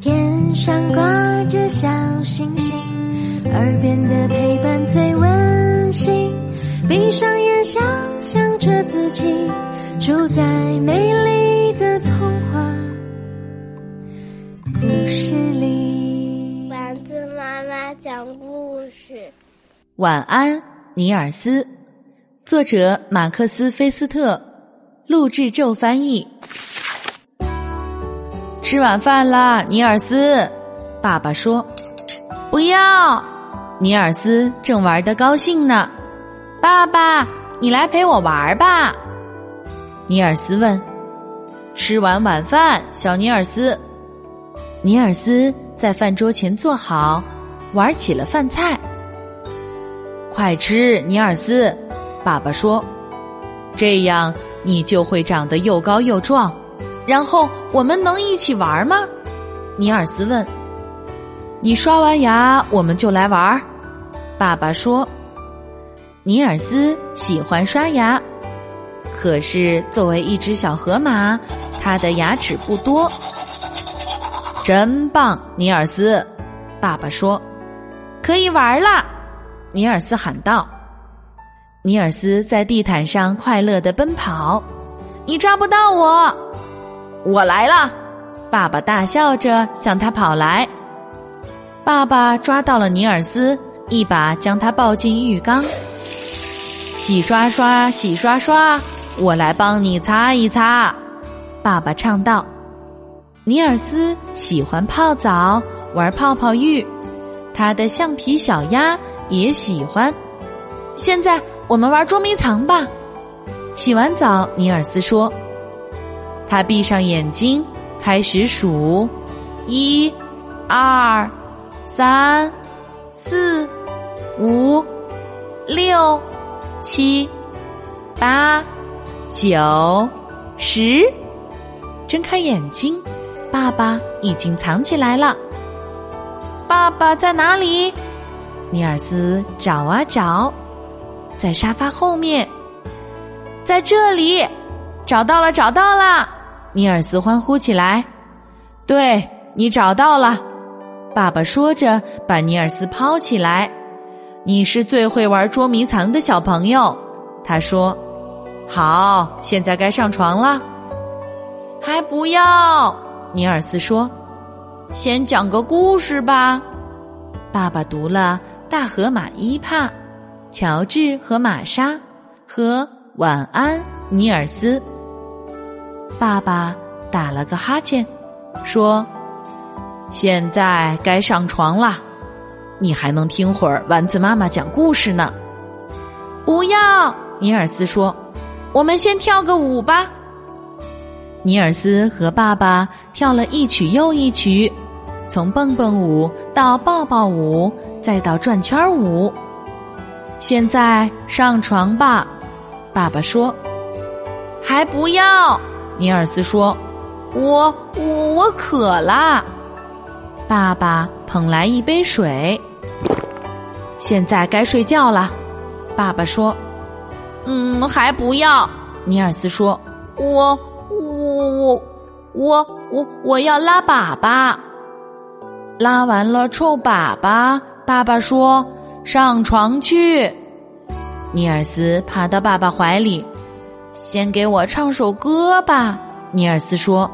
天上挂着小星星，耳边的陪伴最温馨。闭上眼，想象着自己住在美丽的童话故事里。丸子妈妈讲故事。晚安，尼尔斯。作者马克思·菲斯特录制咒翻译。吃晚饭啦，尼尔斯。爸爸说：“不要。”尼尔斯正玩得高兴呢。爸爸，你来陪我玩吧。尼尔斯问：“吃完晚饭，小尼尔斯。”尼尔斯在饭桌前坐好，玩起了饭菜。快吃，尼尔斯！爸爸说：“这样你就会长得又高又壮，然后我们能一起玩吗？”尼尔斯问。“你刷完牙，我们就来玩。”爸爸说。尼尔斯喜欢刷牙，可是作为一只小河马，他的牙齿不多。真棒，尼尔斯！爸爸说：“可以玩了。”尼尔斯喊道。尼尔斯在地毯上快乐的奔跑，你抓不到我，我来了！爸爸大笑着向他跑来。爸爸抓到了尼尔斯，一把将他抱进浴缸。洗刷刷，洗刷刷，我来帮你擦一擦。爸爸唱道。尼尔斯喜欢泡澡，玩泡泡浴，他的橡皮小鸭也喜欢。现在我们玩捉迷藏吧。洗完澡，尼尔斯说：“他闭上眼睛，开始数：一、二、三、四、五、六。”七、八、九、十，睁开眼睛，爸爸已经藏起来了。爸爸在哪里？尼尔斯找啊找，在沙发后面，在这里，找到了，找到了！尼尔斯欢呼起来。对你找到了，爸爸说着，把尼尔斯抛起来。你是最会玩捉迷藏的小朋友，他说：“好，现在该上床了。”还不要，尼尔斯说：“先讲个故事吧。”爸爸读了《大河马伊帕》《乔治和玛莎》和《晚安，尼尔斯》。爸爸打了个哈欠，说：“现在该上床了。”你还能听会儿丸子妈妈讲故事呢。不要，尼尔斯说：“我们先跳个舞吧。”尼尔斯和爸爸跳了一曲又一曲，从蹦蹦舞到抱抱舞，再到转圈舞。现在上床吧，爸爸说。还不要，尼尔斯说：“我我我渴了。”爸爸捧来一杯水。现在该睡觉了，爸爸说。嗯，还不要，尼尔斯说。我我我我我我要拉粑粑。拉完了臭粑粑，爸爸说上床去。尼尔斯爬到爸爸怀里，先给我唱首歌吧，尼尔斯说。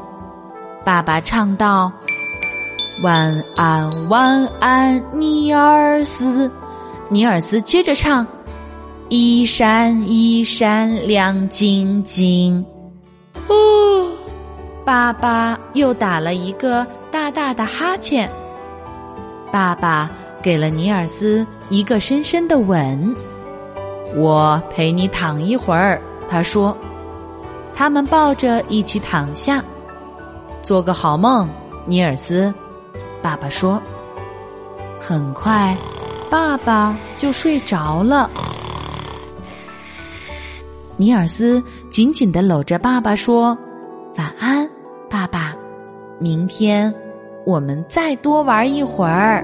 爸爸唱道。晚安，晚安，尼尔斯。尼尔斯接着唱：“一闪一闪亮晶晶。”哦，爸爸又打了一个大大的哈欠。爸爸给了尼尔斯一个深深的吻。我陪你躺一会儿，他说。他们抱着一起躺下，做个好梦，尼尔斯。爸爸说：“很快，爸爸就睡着了。”尼尔斯紧紧的搂着爸爸说：“晚安，爸爸。明天我们再多玩一会儿。”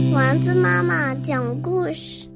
丸子妈妈讲故事。